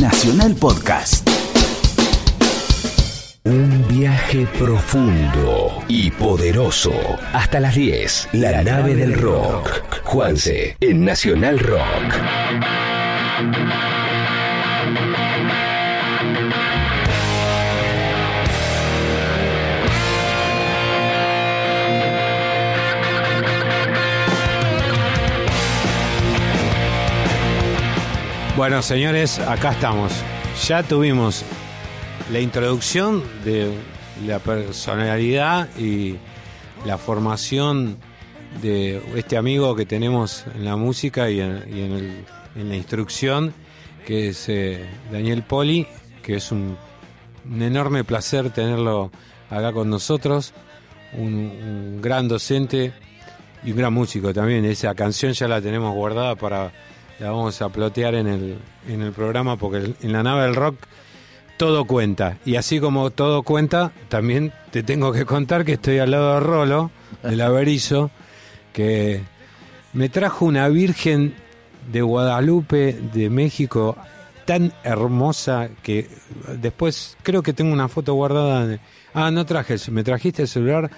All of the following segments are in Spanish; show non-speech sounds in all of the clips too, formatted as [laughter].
Nacional Podcast. Un viaje profundo y poderoso. Hasta las 10. La, nave del rock. Juanse en Nacional Rock. Bueno, señores, acá estamos. Ya tuvimos la introducción de la personalidad y la formación de este amigo que tenemos en la música y en, la instrucción, que es eh, Daniel Poli, que es un, un enorme placer tenerlo acá con nosotros, un, un gran docente y un gran músico también. Esa canción ya la tenemos guardada para la vamos a plotear en el, en el programa porque en la nave del rock todo cuenta. Y así como todo cuenta, también te tengo que contar que estoy al lado de Rolo, del Averizo, que me trajo una virgen de Guadalupe, de México, tan hermosa que después creo que tengo una foto guardada. de- Ah, no traje, ¿me trajiste el celular?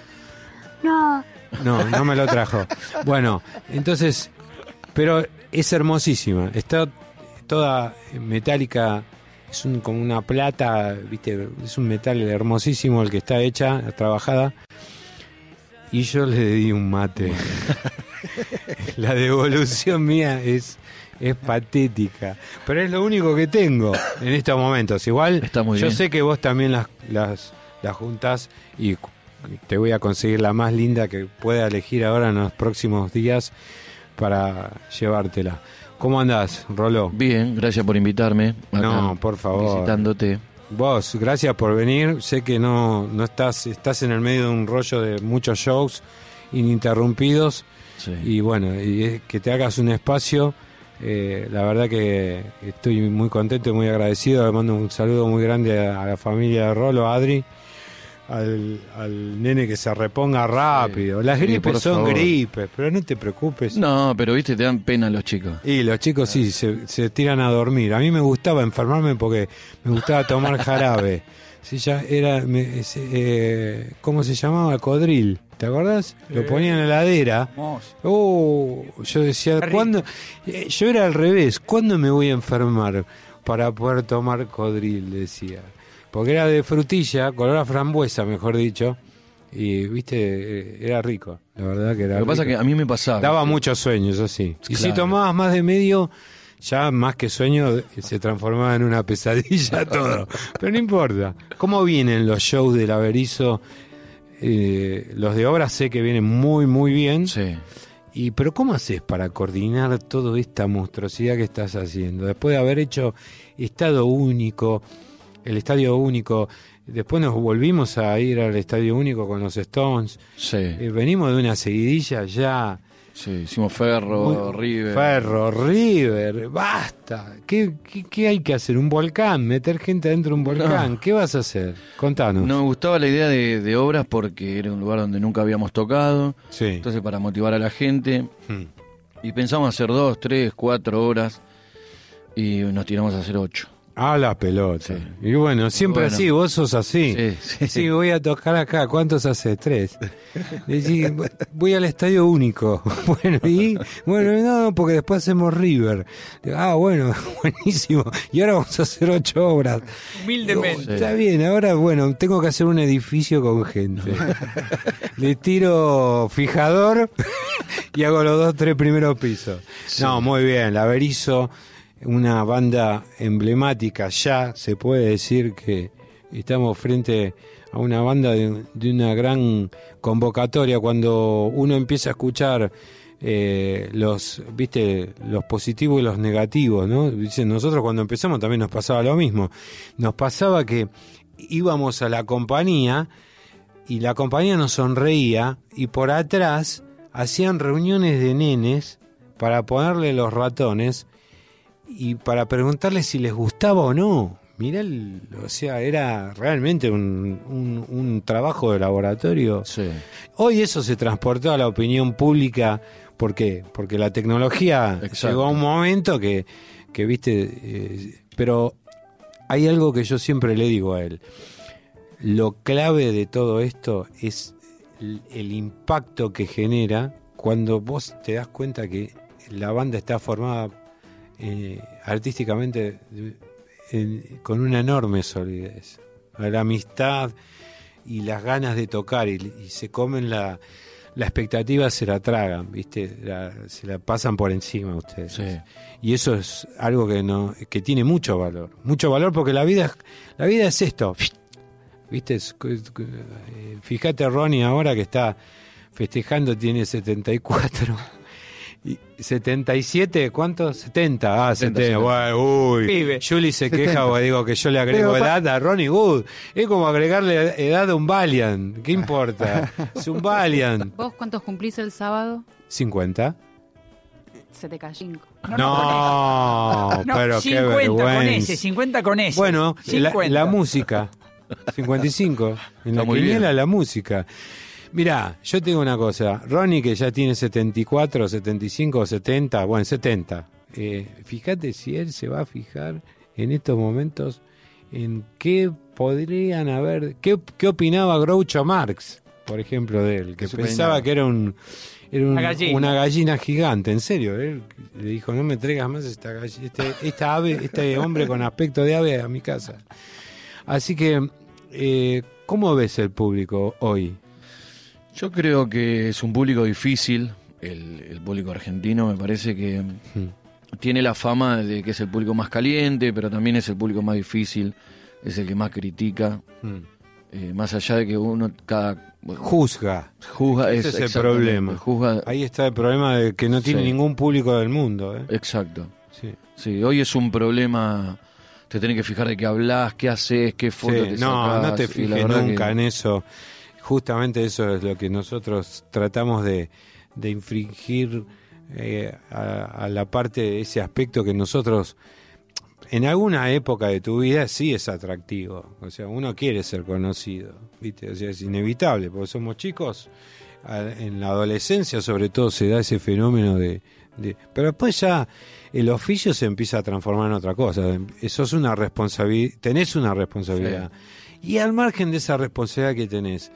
No, No, no me lo trajo. Bueno, entonces, pero es hermosísima. Está toda metálica, es un, como una plata, viste, es un metal hermosísimo el que está hecha, trabajada. Y yo le di un mate. [laughs] La devolución mía es, es patética. Pero es lo único que tengo en estos momentos. Igual, Está muy yo bien. sé que vos también las, las, las juntás y te voy a conseguir la más linda que pueda elegir ahora en los próximos días para llevártela. ¿Cómo andás, Rolo? Bien, gracias por invitarme. acá, No, por favor. Visitándote. Vos, gracias por venir. Sé que no, no estás, estás en el medio de un rollo de muchos shows ininterrumpidos Sí. y bueno, y que te hagas un espacio. eh, la verdad que estoy muy contento y muy agradecido. Le mando un saludo muy grande a, a la familia de Rolo, a Adri, al, al nene que se reponga rápido. Las gripes son favor. gripes, pero no te preocupes. No, pero viste, te dan pena los chicos. Y los chicos sí, se, se tiran a dormir. A mí me gustaba enfermarme porque me gustaba tomar [laughs] jarabe. Sí, ya era, me- eh, ¿cómo se llamaba? Codril. ¿Te acordás? Lo ponía en la heladera. Oh, yo decía, ¿cuándo? Eh, yo era al revés. ¿Cuándo me voy a enfermar para poder tomar codril? Decía. Porque era de frutilla, color a frambuesa, mejor dicho. Y, viste, eh, era rico. La verdad que era Lo que pasa es que a mí me pasaba. Daba mucho sueño, eso sí. Y si Claro. tomabas más de medio, ya más que sueño se transformaba en una pesadilla [laughs] todo. Pero no importa. ¿Cómo vienen los shows del Averizo? Eh, los de obra sé que vienen muy, muy bien. Sí. Y, pero ¿cómo haces para coordinar toda esta monstruosidad que estás haciendo? Después de haber hecho Estado Único, el Estadio Único, después nos volvimos a ir al Estadio Único con los Stones. Sí. Eh, venimos de una seguidilla ya. Sí, hicimos Ferro, Muy- River. Ferro, River, basta. ¿Qué, qué, qué hay que hacer? ¿Un volcán? ¿Meter gente dentro de un volcán? ¿Qué vas a hacer? Contanos. No me gustaba la idea de, de obras porque era un lugar donde nunca habíamos tocado. Sí. Entonces, para motivar a la gente. Hmm. Y pensamos hacer dos, tres, cuatro horas. Y nos tiramos a hacer ocho. A la pelota. Sí. Y bueno, siempre Bueno. así, vos sos así. Sí, sí. Sí, voy a tocar acá. ¿Cuántos hace? Tres. Decís, voy al estadio único. [laughs] Bueno, y bueno, no, porque después hacemos River. Ah, bueno, [laughs] buenísimo. Y ahora vamos a hacer ocho obras. Humildemente. Está bien, ahora bueno, tengo que hacer un edificio con gente. [laughs] Le tiro fijador y hago los dos, tres primeros pisos. No, muy bien, la Berizo, una banda emblemática, ya se puede decir que estamos frente a una banda de, una gran convocatoria. Cuando uno empieza a escuchar eh, los viste los positivos y los negativos no Dicen, nosotros cuando empezamos también nos pasaba lo mismo. Nos pasaba que íbamos a la compañía y la compañía nos sonreía y por atrás hacían reuniones de nenes para ponerle los ratones y para preguntarles si les gustaba o no. Mirá, el- o sea, era realmente un, un- un trabajo de laboratorio. Sí. Hoy eso se transportó a la opinión pública. ¿Por qué? Porque la tecnología Exacto. llegó a un momento que, que viste, eh, pero hay algo que yo siempre le digo a él. Lo clave de todo esto es el, el impacto que genera cuando vos te das cuenta que la banda está formada eh, artísticamente con una enorme solidez. La amistad y las ganas de tocar y, y se comen la, la expectativa, se la tragan, ¿viste? La- se la pasan por encima ustedes. Sí. Y eso es algo que no que tiene mucho valor. Mucho valor porque la vida es, la vida es esto. Eh, fíjate Ronnie ahora que está festejando, tiene 74. Y 77, ¿cuánto? 70. Ah, 70, 70. Bueno, uy. Pibe. Julie se 70. queja o digo que yo le agrego Pero edad a Ronnie Wood. Es como agregarle edad a un Valiant. ¿Qué importa? [laughs] es un Valiant. ¿Vos cuántos cumplís el sábado? 50. Se te cayó. cinco. No, No, [laughs] pero qué 50 con vergüenza. ese, 50 con ese. Bueno, la, 50. la música. 55. En Está la muy bien. quiniela la música. Mirá, yo tengo una cosa. Ronnie, que ya tiene 74, 75, 70, bueno, 70. Eh, fíjate si él se va a fijar en estos momentos en qué podrían haber. ¿Qué, qué opinaba Groucho Marx, por ejemplo, de él? Que pensaba que era un. Era un- Una gallina. una gallina gigante, en serio. Él le dijo: No me traigas más esta, gall- este, esta ave, este hombre con aspecto de ave a mi casa. Así que, eh, ¿cómo ves el público hoy? Yo creo que es un público difícil, el, el público argentino, me parece que Hmm. tiene la fama de que es el público más caliente, pero también es el público más difícil, es el que más critica, Hmm. eh, más allá de que uno cada bueno, Juzga. juzga Ese es el exactamente, problema. juzga Ahí está el problema de que no tiene Sí. ningún público del mundo. ¿eh? exacto. Sí. Sí, hoy es un problema te tenés que fijar de qué hablas, qué haces, qué foto Sí, te no, sacás, no te fijes nunca que- en eso. Justamente eso es lo que nosotros tratamos de, de infringir eh, a, a la parte de ese aspecto que nosotros, en alguna época de tu vida, sí es atractivo. O sea, uno quiere ser conocido, ¿viste? O sea, es inevitable, porque somos chicos. En la adolescencia, sobre todo, se da ese fenómeno de. de- pero después ya el oficio se empieza a transformar en otra cosa. Eso es una responsabilidad. Tenés una responsabilidad. Y al margen de esa responsabilidad que tenés,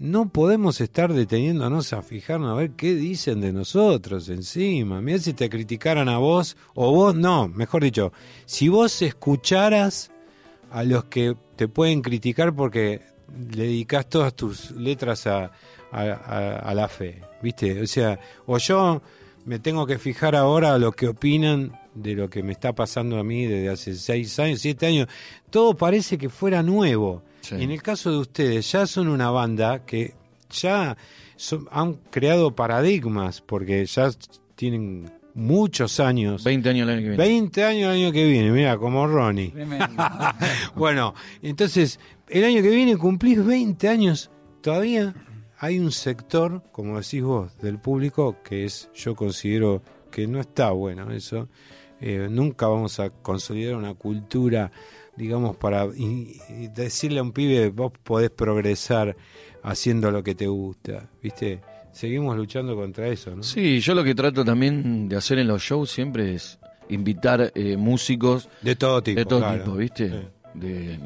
no podemos estar deteniéndonos a fijarnos a ver qué dicen de nosotros encima. Mira si te criticaran a vos, o vos, no, mejor dicho, si vos escucharas a los que te pueden criticar porque le dedicas todas tus letras a, a, a- a la fe, ¿viste? O sea, o yo me tengo que fijar ahora a lo que opinan de lo que me está pasando a mí desde hace seis años, siete años. Todo parece que fuera nuevo. Sí. Y en el caso de ustedes, ya son una banda que ya son- han creado paradigmas, porque ya tienen muchos años. 20 años el año que viene. 20 años el año que viene, mira, como Ronnie. Tremendo. [laughs] Bueno, entonces, el año que viene cumplís 20 años. Todavía hay un sector, como decís vos, del público que es, yo considero que no está bueno eso. Eh, nunca vamos a consolidar una cultura, digamos, para y- y decirle a un pibe, vos podés progresar haciendo lo que te gusta, ¿viste? Seguimos luchando contra eso, ¿no? Sí, yo lo que trato también de hacer en los shows siempre es invitar eh, músicos De todo tipo. de todo claro. tipo, ¿viste? Sí. De,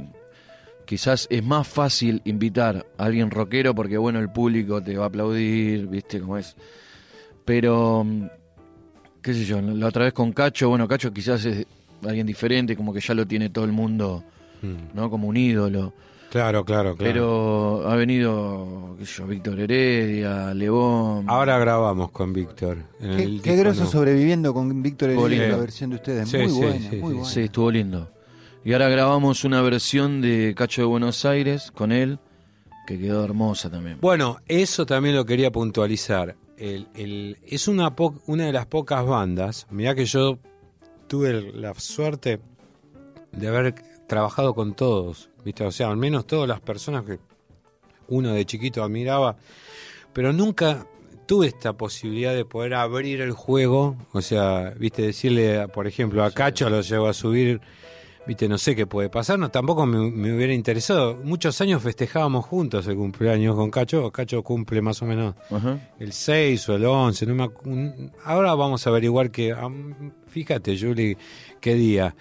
quizás es más fácil invitar a alguien rockero porque, bueno, el público te va a aplaudir, ¿viste cómo es? Pero, mm, qué sé yo, la otra vez con Cacho, bueno, Cacho quizás es alguien diferente, como que ya lo tiene todo el mundo, Mm. ¿no? Como un ídolo. Claro, claro, claro. Pero ha venido, qué sé yo, Víctor Heredia, Lebón. Ahora grabamos con Víctor. en Qué, el qué disco groso sobreviviendo con Víctor Estuvo Heredia, lindo. la versión de ustedes. Sí, muy sí, buena, sí, muy sí. buena. Sí, estuvo lindo. Y ahora grabamos una versión de Cacho de Buenos Aires con él, que quedó hermosa también. Bueno, eso también lo quería puntualizar. El, el- es una, po- una de las pocas bandas. Mirá que yo tuve la suerte de haber trabajado con todos, ¿viste? O sea, al menos todas las personas que uno de chiquito admiraba, pero nunca tuve esta posibilidad de poder abrir el juego, o sea, viste, decirle, por ejemplo, a Cacho lo llevo a subir, viste, no sé qué puede pasar, no, tampoco me, me hubiera interesado. Muchos años festejábamos juntos el cumpleaños con Cacho, Cacho cumple más o menos el 6 o el 11, no me ahora vamos a averiguar que, fíjate, Juli, qué día.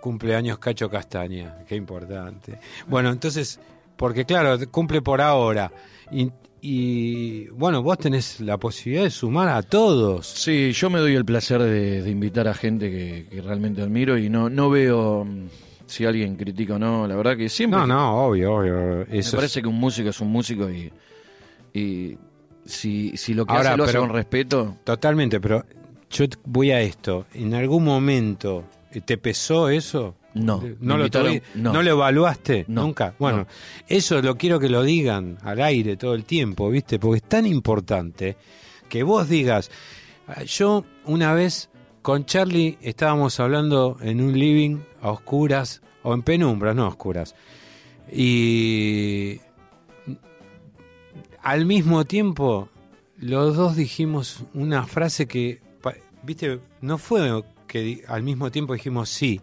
Cumpleaños Cacho Castaña, qué importante. Bueno, entonces, porque claro, cumple por ahora. Y, y, bueno, vos tenés la posibilidad de sumar a todos. Sí, yo me doy el placer de, de invitar a gente que, que realmente admiro y no, no veo mm, si alguien critica o no. La verdad que siempre. No, no, obvio, obvio. Me es- parece que un músico es un músico y, y si, si lo que Ahora, hace lo hace pero- con respeto. Totalmente, pero yo voy a esto. ¿En algún momento te pesó eso? No, ¿No lo, no. ¿No lo evaluaste No, nunca? Bueno, no. eso lo quiero que lo digan al aire todo el tiempo, ¿viste? Porque es tan importante que vos digas. ah, Yo una vez con Charlie estábamos hablando en un living a oscuras, o en penumbras, no a oscuras. Y al mismo tiempo, los dos dijimos una frase que, viste, no fue que al mismo tiempo dijimos sí.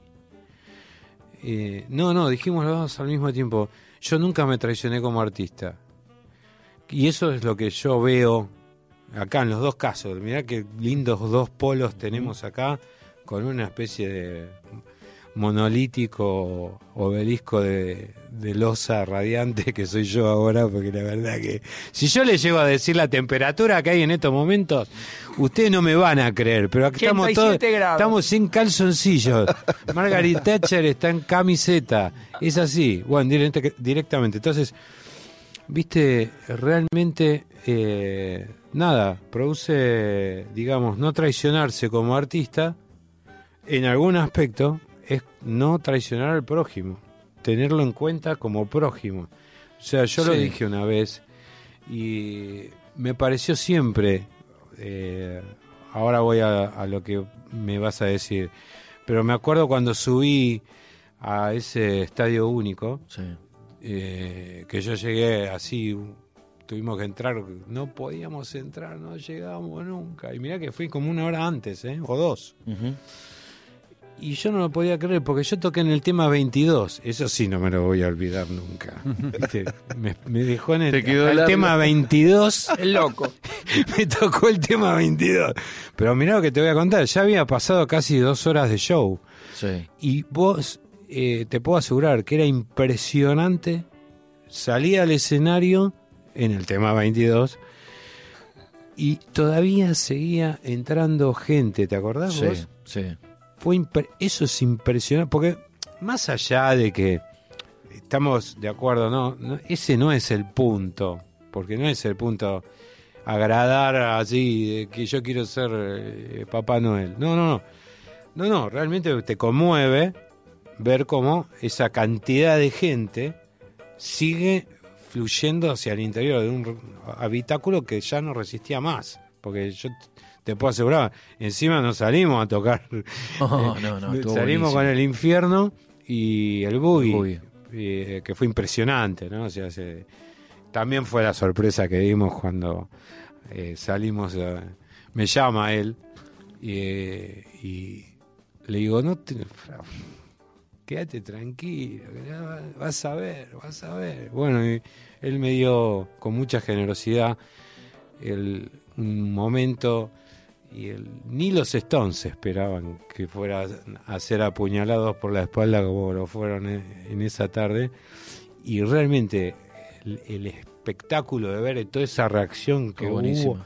Eh, no, no, dijimos los dos al mismo tiempo. Yo nunca me traicioné como artista. Y eso es lo que yo veo acá en los dos casos. Mirá qué lindos dos polos tenemos acá con una especie de monolítico obelisco de, de losa radiante que soy yo ahora, porque la verdad que si yo les llego a decir la temperatura que hay en estos momentos, ustedes no me van a creer, pero aquí estamos todos, 87 grados. estamos sin calzoncillos. [laughs] Margaret Thatcher está en camiseta, es así, bueno, directa- directamente. Entonces, viste, realmente, eh, nada, produce, digamos, no traicionarse como artista, en algún aspecto, es no traicionar al prójimo, tenerlo en cuenta como prójimo. O sea, yo lo dije una vez y me pareció siempre, eh, ahora voy a, a lo que me vas a decir, pero me acuerdo cuando subí a ese estadio único, Sí. eh, que yo llegué así, tuvimos que entrar, no podíamos entrar, no llegábamos nunca. Y mirá que fui como una hora antes, ¿eh? o dos. Y yo no lo podía creer porque yo toqué en el tema 22. Eso sí no me lo voy a olvidar nunca. [laughs] ¿Viste? Me, me dejó en el, Te quedó el largo. tema 22. [laughs] El loco. [laughs] me tocó el tema 22. Pero mirá lo que te voy a contar. Ya había pasado casi dos horas de show. Sí. Y vos, eh, te puedo asegurar que era impresionante. Salía al escenario en el tema 22 y todavía seguía entrando gente. ¿Te acordás Sí, vos? sí. Fue eso es impresionante. Porque más allá de que estamos de acuerdo, no, ese no es el punto. Porque no es el punto agradar así, de que yo quiero ser eh, Papá Noel. No, no, no. No, no, realmente te conmueve ver cómo esa cantidad de gente sigue fluyendo hacia el interior de un habitáculo que ya no resistía más. Porque yo te puedo asegurar, encima nos salimos a tocar. [laughs] No, no, no, estuvo salimos buenísimo. con el infierno y el boogie, Boogie. eh, que fue impresionante, ¿no? O sea, se- también fue la sorpresa que dimos cuando eh, salimos. eh, me llama él y, eh, le digo, no te, quédate tranquilo, vas a ver, vas a ver. Bueno, y él me dio con mucha generosidad el, un momento y el, ni los Stones esperaban que fuera a ser apuñalados por la espalda como lo fueron en, en esa tarde y realmente el, el espectáculo de ver toda esa reacción que hubo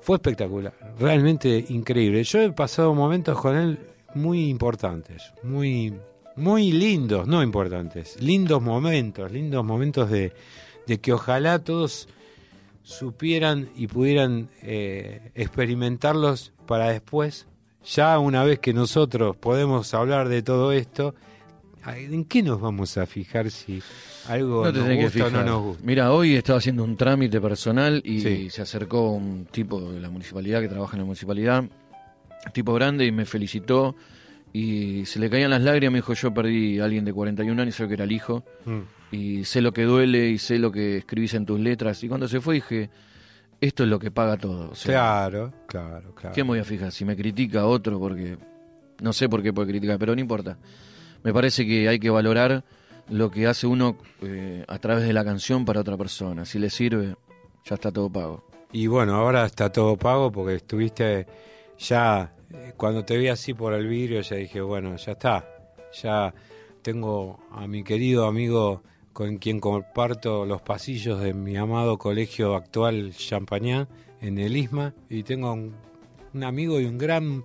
fue espectacular, realmente increíble. Yo he pasado momentos con él muy importantes, muy, muy lindos, no importantes, lindos momentos, lindos momentos de, de que ojalá todos supieran y pudieran eh, experimentarlos para después, ya una vez que nosotros podemos hablar de todo esto, ¿en qué nos vamos a fijar si algo No nos que gusta o no nos gusta? Mira, hoy estaba haciendo un trámite personal y Sí. se acercó un tipo de la municipalidad que trabaja en la municipalidad, tipo grande, y me felicitó y se le caían las lágrimas. Me dijo: Yo perdí a alguien de 41 años, sé que era el hijo, Mm. Y sé lo que duele y sé lo que escribís en tus letras. Y cuando se fue dije: Esto es lo que paga todo. O sea, Claro, claro, claro. ¿Qué me voy a fijar? Si me critica otro, porque no sé por qué puede criticar, pero no importa. Me parece que hay que valorar lo que hace uno eh, a través de la canción para otra persona. Si le sirve, ya está todo pago. Y bueno, ahora está todo pago porque estuviste ya eh, cuando te vi así por el vidrio ya dije, bueno, ya está, ya tengo a mi querido amigo con quien comparto los pasillos de mi amado colegio actual Champagnat en el Isma y tengo un, un amigo y un gran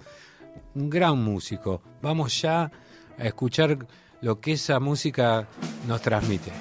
un gran músico. Vamos ya a escuchar lo que esa música nos transmite.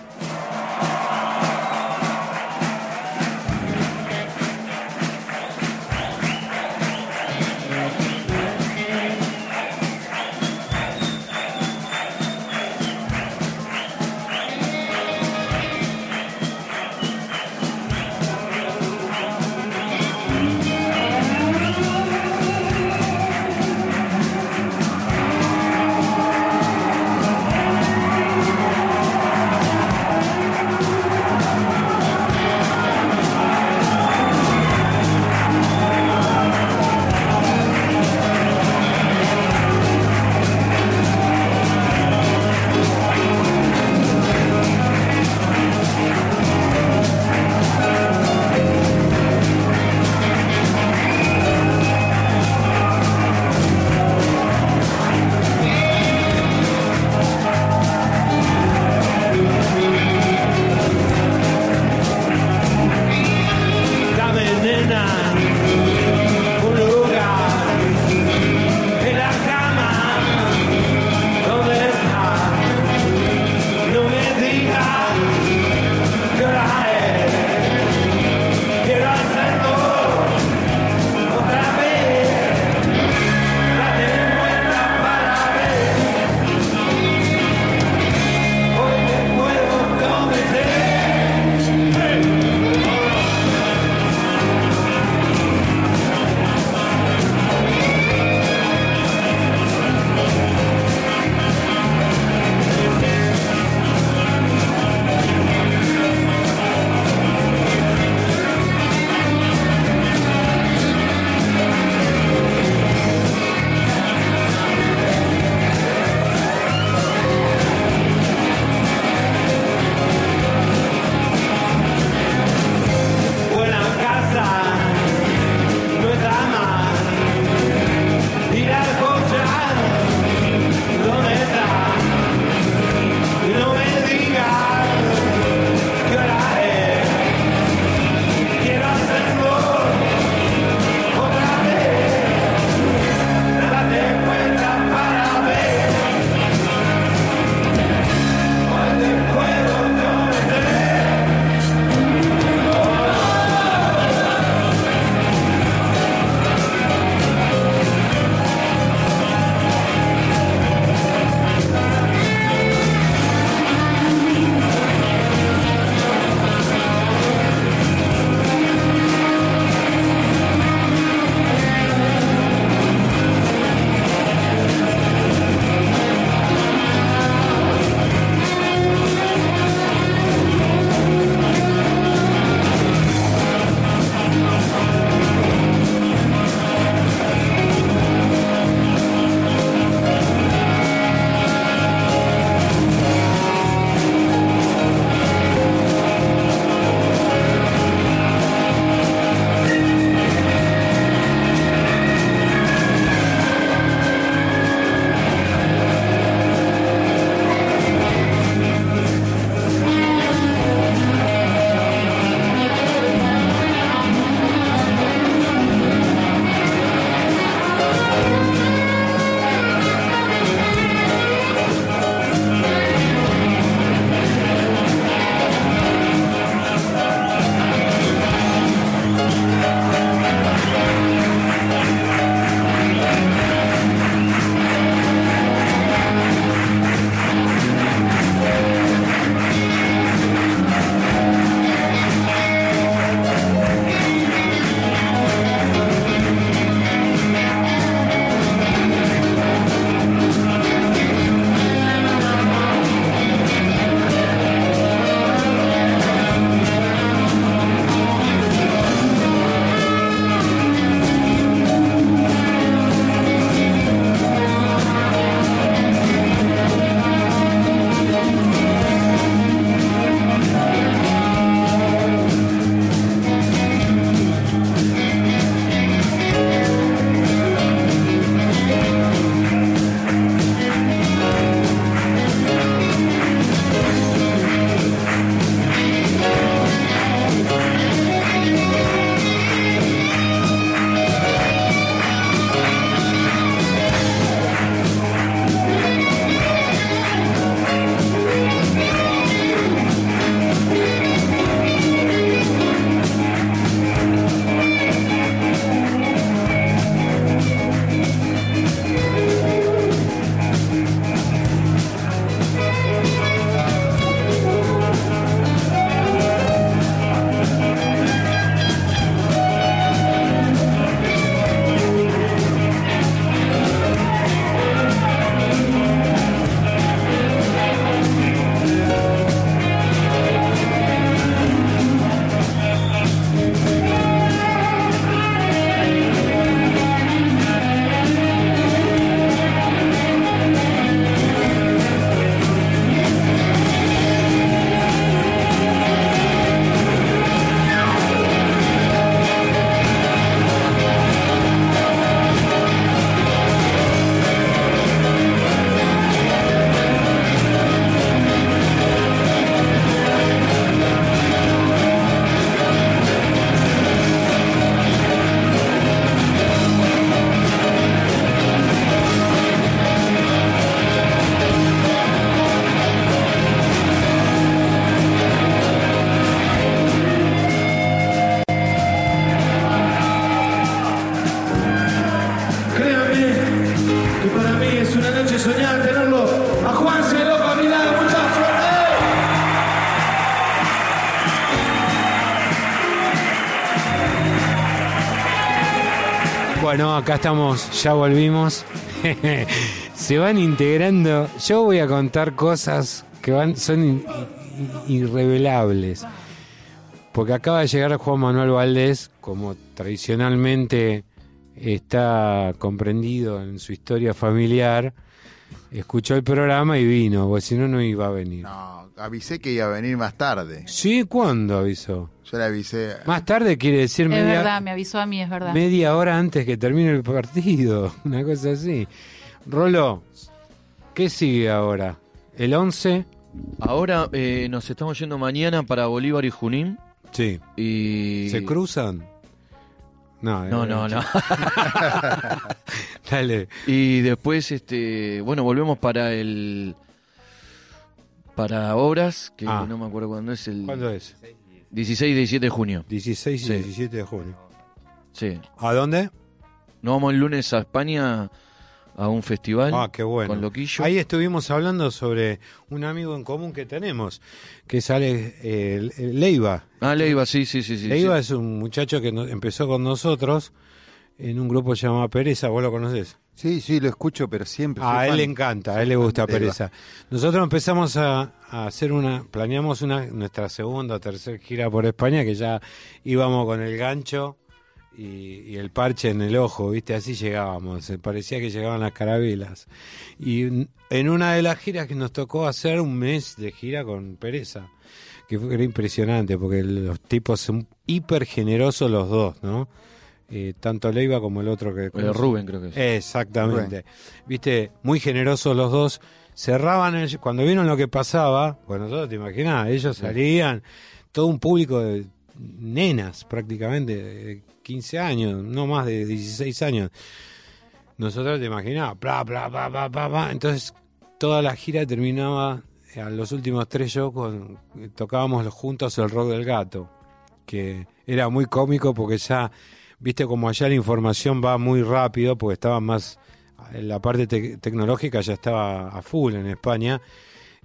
Acá estamos, ya volvimos. [laughs] Se van integrando. Yo voy a contar cosas que van son irrevelables. Porque acaba de llegar Juan Manuel Valdés, como tradicionalmente está comprendido en su historia familiar. Escuchó el programa y vino, porque si no, no iba a venir. No, avisé que iba a venir más tarde. ¿Sí? ¿Cuándo avisó? Yo le avisé. Más tarde quiere decir Es media, verdad, me avisó a mí, es verdad. media hora antes que termine el partido, [laughs] una cosa así. Rolo, ¿qué sigue ahora? ¿El 11? Ahora eh, nos estamos yendo mañana para Bolívar y Junín. Sí. Y... ¿Se cruzan? No, No, no, no. [laughs] Dale. y después, este, bueno, volvemos para el... Para obras, que Ah. no me acuerdo cuándo es el... ¿Cuándo es? 16 y 17 de junio. 16 y Sí. 17 de junio. Sí. ¿A dónde? Nos vamos el lunes a España a un festival. Ah, qué bueno. Con Loquillo. Ahí estuvimos hablando sobre un amigo en común que tenemos, que sale eh, Leiva. Ah, Leiva, sí, sí, sí. sí, Leiva sí. es un muchacho que no- empezó con nosotros en un grupo llamado Pereza, ¿vos lo conocés? Sí, sí, lo escucho, pero siempre. A soy él fan. le encanta, a él le gusta. Pereza. Nosotros empezamos a, a hacer una, planeamos una, nuestra segunda o tercera gira por España, que ya íbamos con el gancho y, y el parche en el ojo, ¿viste? Así llegábamos, eh, parecía que llegaban las carabelas. Y en una de las giras que nos tocó hacer un mes de gira con Pereza, que fue, era impresionante, porque los tipos son hiper generosos los dos, ¿no? Eh, tanto Leiva como el otro que... Eh, Rubén, creo que es. Exactamente. Viste, muy generosos los dos. Cerraban el- cuando vieron lo que pasaba, pues nosotros te imaginás, ellos salían, todo un público de nenas prácticamente, 15 años, no más de 16 años. Nosotros te imaginás, bla, bla, bla, bla. Entonces, toda la gira terminaba eh, a los últimos tres shows con eh, tocábamos juntos el rock del gato, que era muy cómico porque ya viste como allá la información va muy rápido porque estaba más en la parte tec- tecnológica ya estaba a full en España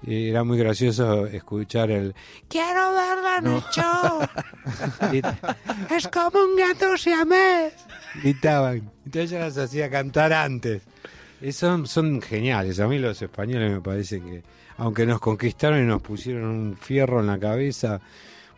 era muy gracioso escuchar el quiero verla en el show es como un gato siamés gritaban. Entonces yo las hacía cantar antes. Y son, son geniales. A mí los españoles me parece que aunque nos conquistaron y nos pusieron un fierro en la cabeza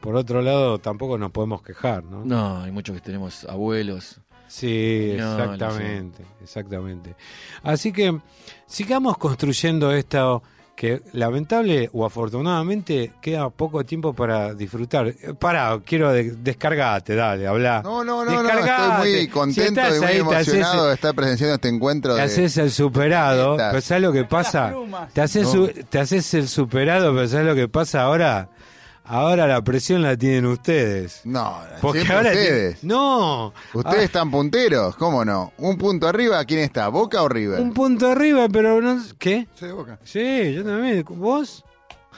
por otro lado tampoco nos podemos quejar ¿no? No, hay muchos que tenemos abuelos. Sí, No, exactamente, exactamente. Así que sigamos construyendo esto que lamentable o afortunadamente queda poco tiempo para disfrutar. Pará, quiero de- descargate, dale, habla. No, no, no, no, estoy muy Si contento estás y muy ahí, te haces- emocionado de estar presenciando este encuentro. Te De... haces el superado, pero ¿sabes lo que pasa? Te haces, No. su- te haces el superado, pero ¿sabes lo que pasa ahora? Ahora la presión la tienen ustedes. No, Porque siempre ahora ustedes. No. Ustedes están punteros, ¿cómo no? Un punto arriba, ¿quién está? ¿Boca o River? Un punto arriba, pero no. ¿Qué? Sí, Boca. Sí, yo también. ¿Vos?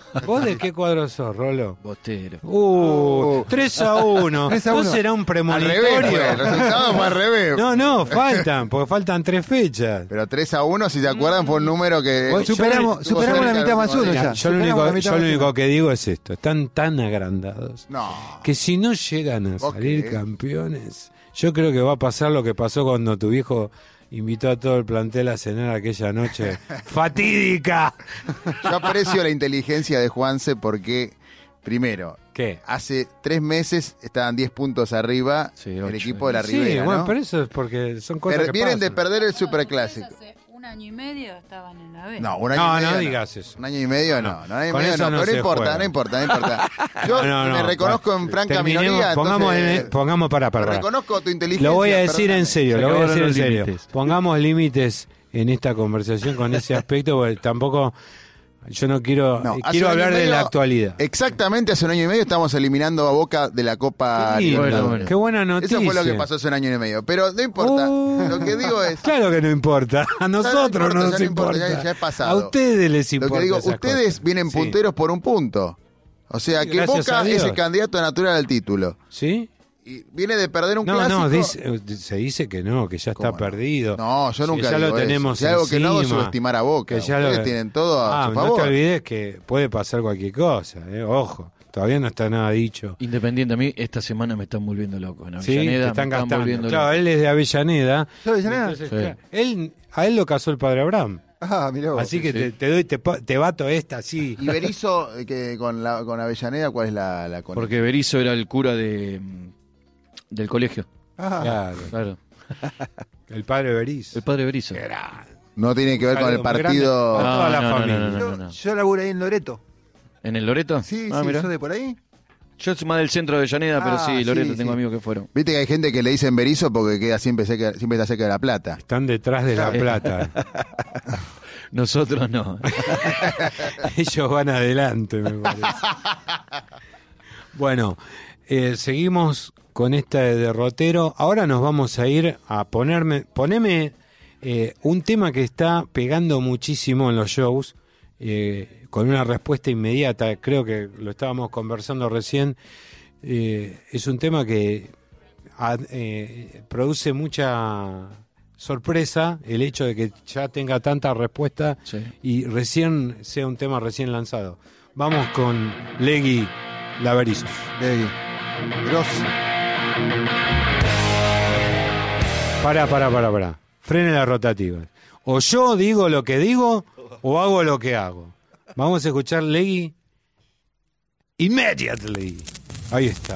[laughs] ¿Vos de qué cuadro sos, Rolo? Bostero. Uh, 3 a 1. 3 [laughs] a ¿No 1. será un Al premonitorio? revés, fue, el resultado fue al revés. [laughs] No, no, faltan, porque faltan tres fechas. Pero 3 a 1, si se acuerdan, fue un número que. Vos Superamos, superamos la mitad más uno ya. Yo lo único, yo lo único que digo es esto: están tan agrandados No. que si no llegan a ¿Vos salir campeones, yo creo que va a pasar lo que pasó cuando tu viejo invitó a todo el plantel a cenar aquella noche [laughs] fatídica. Yo aprecio la inteligencia de Juanse porque, primero, ¿Qué? hace tres meses estaban 10 puntos arriba Sí, el equipo de la Sí, Ribera. bueno, ¿no? pero eso es porque son cosas Per- que vienen de perder el superclásico. Un año y medio estaban en la B. No, un año No, y medio. no digas eso. Un año y medio no. No, un año y medio no. no pero no importa, no importa, [laughs] no importa. Yo No, no, me no, reconozco en franca minoría. Pongamos, entonces, en- pongamos para, para, para. Reconozco tu inteligencia. Lo voy a decir perdóname. en serio, Se lo voy a decir en serio. límites. Pongamos límites en esta conversación con ese [laughs] aspecto, porque tampoco yo no quiero No, eh, quiero hablar de la actualidad. Exactamente hace un año y medio estamos eliminando a Boca de la Copa lindo, Libertadores. bueno. Qué buena noticia. Eso fue lo que pasó hace un año y medio. Pero no importa. Uh. Lo que digo es. [laughs] Claro que no importa. A [laughs] nosotros importa, no nos no importa, importa. ya- ya es pasado. A ustedes les Lo importa. que digo, ustedes cosas. vienen Sí. punteros por un punto. O sea, Sí, que gracias Boca es el candidato natural al título. ¿Sí? Y viene de perder un No, clásico. no, dice- eh, se dice que no, que ya está perdido. No, yo Que nunca ya digo lo eso. tenemos Si algo que no hago subestimar a Boca. que ya Ustedes lo- tienen todo a Ah, su no te olvides que puede pasar cualquier cosa, eh, ojo. Todavía no está nada dicho. Independiente, a mí esta semana me están volviendo loco. En Sí, te Avellaneda están me gastando. volviendo Claro, loco. él es de Avellaneda. ¿De Avellaneda? Entonces, Sí. claro, él, a él lo casó el padre Abraham. Ah, mirá vos. Así que sí. te, te doy, te, bato esta así. Y Berizo, eh, que con, la, con Avellaneda, ¿cuál es la, la conexión? Porque Berizo era el cura de, del colegio. Ah, Claro, Claro. [laughs] el padre Beris. El padre Berizo. No tiene que ver con el partido. grande. toda la no, familia. no, no, yo, no, no. yo laburo ahí en Loreto. ¿En el Loreto? Sí, ah, sí, mirá. ¿sos de por ahí? Yo soy más del centro de Avellaneda, pero Ah, sí, Loreto sí, tengo sí. amigos que fueron. Viste que hay gente que le dicen Berizo porque queda siempre, cerca, siempre está cerca de La Plata. Están detrás de la plata. [laughs] Nosotros no. [laughs] Ellos van adelante, me parece. Bueno, eh, seguimos con esta de derrotero. Ahora nos vamos a ir a ponerme, poneme eh, un tema que está pegando muchísimo en los shows, eh, con una respuesta inmediata. Creo que lo estábamos conversando recién. Eh, es un tema que produce mucha sorpresa el hecho de que ya tenga tanta respuesta Sí. y recién sea un tema recién lanzado. Vamos con Legui Laverizo. De Gross. Para, para, para, para. Frene la rotativa. O yo digo lo que digo o hago lo que hago. Vamos a escuchar Legui immediately. Ahí está.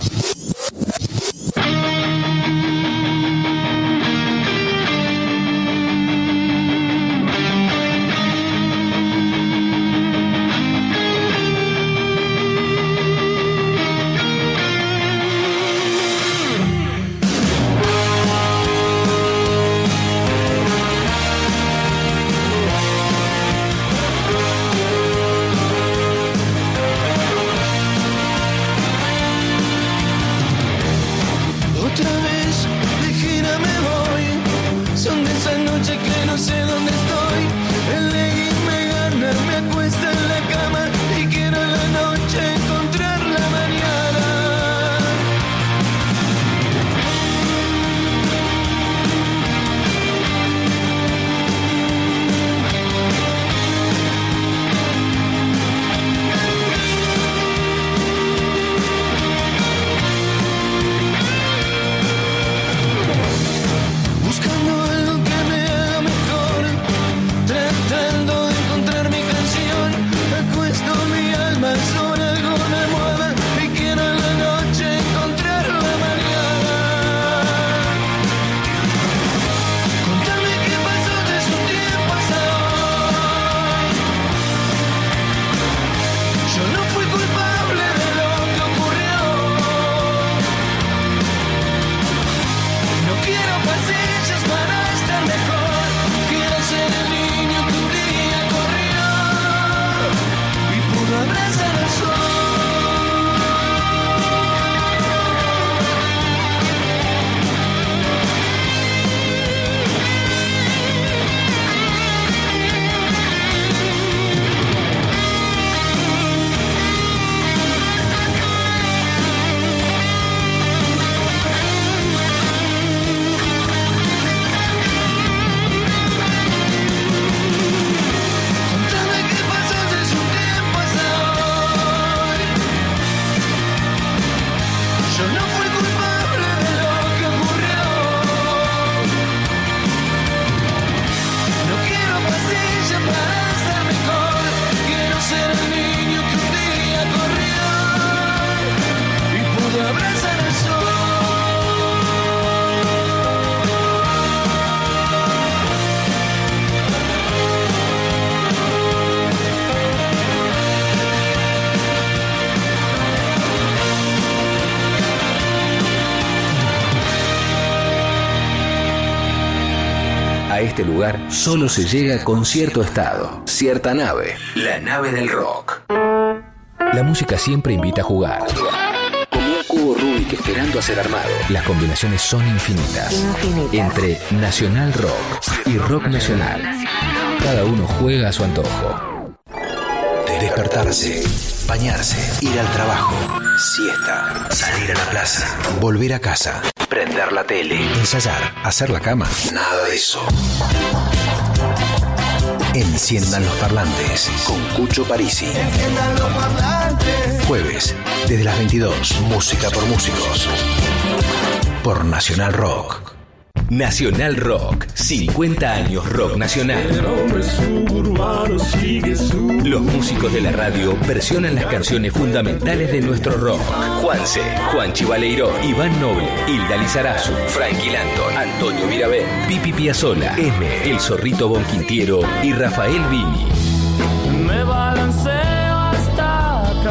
Solo se llega con cierto estado, cierta nave, la nave del rock. La música siempre invita a jugar. Como un cubo Rubik esperando a ser armado. Las combinaciones son infinitas. Entre Nacional Rock y Rock Nacional. Cada uno juega a su antojo. Despertarse, bañarse, ir al trabajo, siesta, salir a la plaza, volver a casa, prender la tele, ensayar, hacer la cama. Nada de eso. Enciendan los parlantes con Cucho Parisi. Jueves, desde las 22, música por músicos. Por Nacional Rock. Nacional Rock, 50 años rock nacional. Los músicos de la radio versionan las canciones fundamentales de nuestro rock. Juanse, Juan Chivaleiro, Iván Noble, Hilda Lizarazu, Frankie Lanton, Antonio Mirabel, Pipi Piazzola, M, El Zorrito Bonquintiero y Rafael Vini.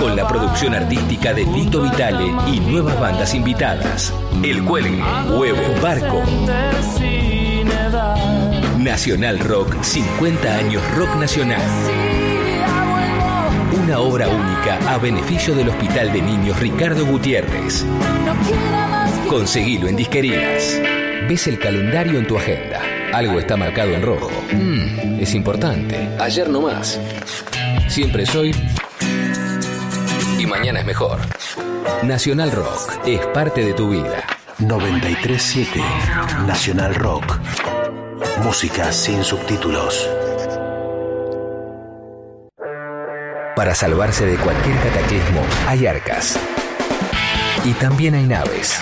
Con la producción artística de Lito Vitale y nuevas bandas invitadas. El Cuelgue, Huevo, Barco. Nacional Rock, 50 años rock nacional. Una obra única a beneficio del Hospital de Niños Ricardo Gutiérrez. Conseguilo en disquerías. Ves el calendario en tu agenda. Algo está marcado en rojo. Mm, es importante. Ayer no más. Siempre soy. Mañana es mejor. Nacional Rock es parte de tu vida. 937 Nacional Rock. Música sin subtítulos. Para salvarse de cualquier cataclismo, hay arcas. Y también hay naves.